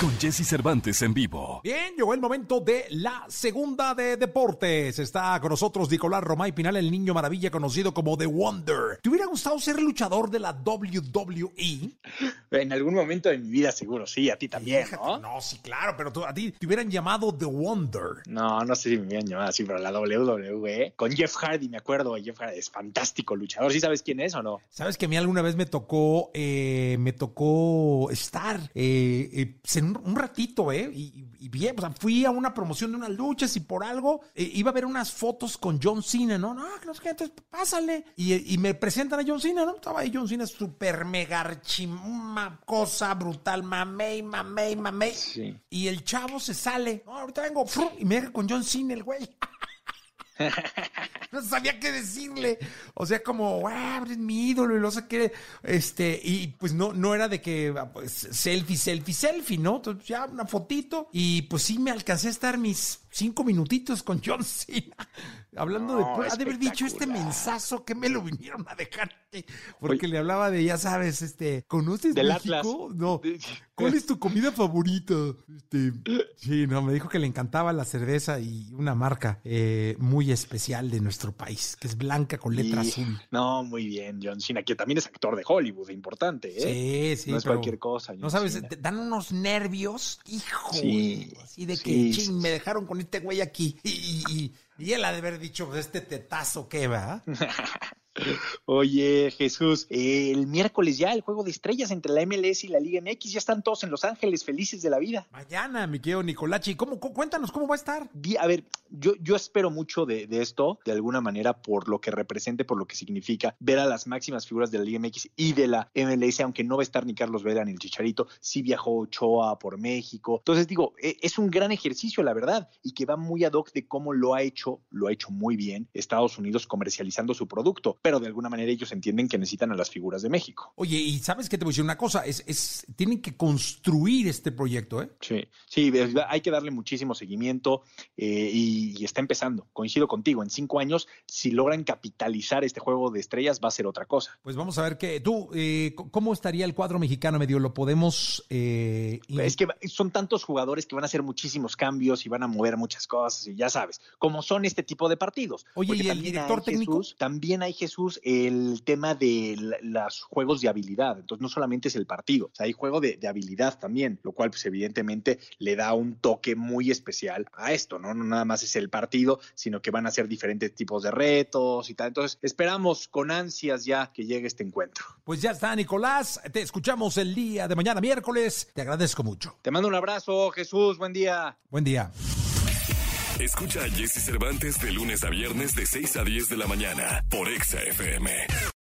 Con Jesse Cervantes en vivo. Bien, llegó el momento de la segunda de deportes. Está con nosotros Nicolás Romay Pinal, el niño maravilla conocido como The Wonder. ¿Te hubiera gustado ser luchador de la WWE? En algún momento de mi vida seguro, sí, a ti también, ¿no? No, sí, claro, pero tú- a ti te hubieran llamado The Wonder. No, no sé si me hubieran llamado así, pero la WWE, con Jeff Hardy, me acuerdo, Jeff Hardy es fantástico luchador. ¿Sí sabes quién es o no? Sabes que a mí alguna vez me tocó, eh, me tocó estar eh, eh, en un, un ratito, ¿eh? Y, y bien, o sea, fui a una promoción de unas luchas y por algo eh, iba a ver unas fotos con John Cena, ¿no? No, no sé qué, entonces pásale. Y, y me presentan a John Cena, ¿no? Estaba ahí John Cena, súper mega una cosa brutal, mamey, mamey, mamey. Sí. Y el chavo se sale, no, ahorita vengo, ¡fru! y me deja con John Cena, el güey. no sabía qué decirle. O sea, como, wow, eres mi ídolo y no sé qué. Este, y pues no, no era de que ah, pues, selfie, selfie, selfie, ¿no? Entonces ya una fotito. Y pues sí me alcancé a estar mis cinco minutitos con John Cena. Hablando No, de pura- ha de haber dicho este mensazo que me lo vinieron a dejarte. Porque le hablaba de, ya sabes, este, ¿conoces Del México? Atlas. No. ¿Cuál es tu comida favorita? Este, sí, no, me dijo que le encantaba la cerveza y una marca eh, muy especial de nuestro país, que es blanca con letra Y- azul. No, muy bien, John Cena, que también es actor de Hollywood, importante, ¿eh? Sí, sí. no es cualquier cosa. No John sabes, Cena. te dan unos nervios, hijo. Sí, así de que, sí, ching, sí. me dejaron con este güey aquí. Y, y, y- y él ha de haber dicho, pues, este tetazo que va. Oye, Jesús, eh, el miércoles ya el juego de estrellas entre la MLS y la Liga MX, ya están todos en Los Ángeles felices de la vida. Mañana, mi querido Nicolachi, ¿cómo, cu- cuéntanos cómo va a estar? A ver, yo, yo espero mucho de, de esto, de alguna manera, por lo que represente, por lo que significa ver a las máximas figuras de la Liga MX y de la MLS, aunque no va a estar ni Carlos Vela ni el Chicharito, sí viajó Ochoa por México. Entonces digo, e- es un gran ejercicio, la verdad, y que va muy ad hoc de cómo lo ha hecho, lo ha hecho muy bien Estados Unidos comercializando su producto, pero de alguna manera ellos entienden que necesitan a las figuras de México. Oye, y sabes qué te voy a decir una cosa, es, es, tienen que construir este proyecto, ¿eh? Sí, sí, hay que darle muchísimo seguimiento eh, y, y está empezando. Coincido contigo, en cinco años, si logran capitalizar este juego de estrellas, va a ser otra cosa. Pues vamos a ver qué. Tú, eh, ¿cómo estaría el cuadro mexicano medio? ¿Lo podemos. eh, Es que son tantos jugadores que van a hacer muchísimos cambios y van a mover muchas cosas, y ya sabes, como son este tipo de partidos. Oye, Porque ¿y el director técnico? Jesús, también hay, Jesús, el tema de los juegos de habilidad. Entonces, no solamente es el partido, o sea, hay juego de, de habilidad también, lo cual, pues, evidentemente, le da un toque muy especial a esto, ¿no? No nada más es el partido, sino que van a ser diferentes tipos de retos y tal. Entonces, esperamos con ansias ya que llegue este encuentro. Pues ya está, Nicolás. Te escuchamos el día de mañana, miércoles. Te agradezco mucho. Te mando un abrazo, Jesús, buen día. Buen día. Escucha a Jesse Cervantes de lunes a viernes de 6 a 10 de la mañana por Exa FM.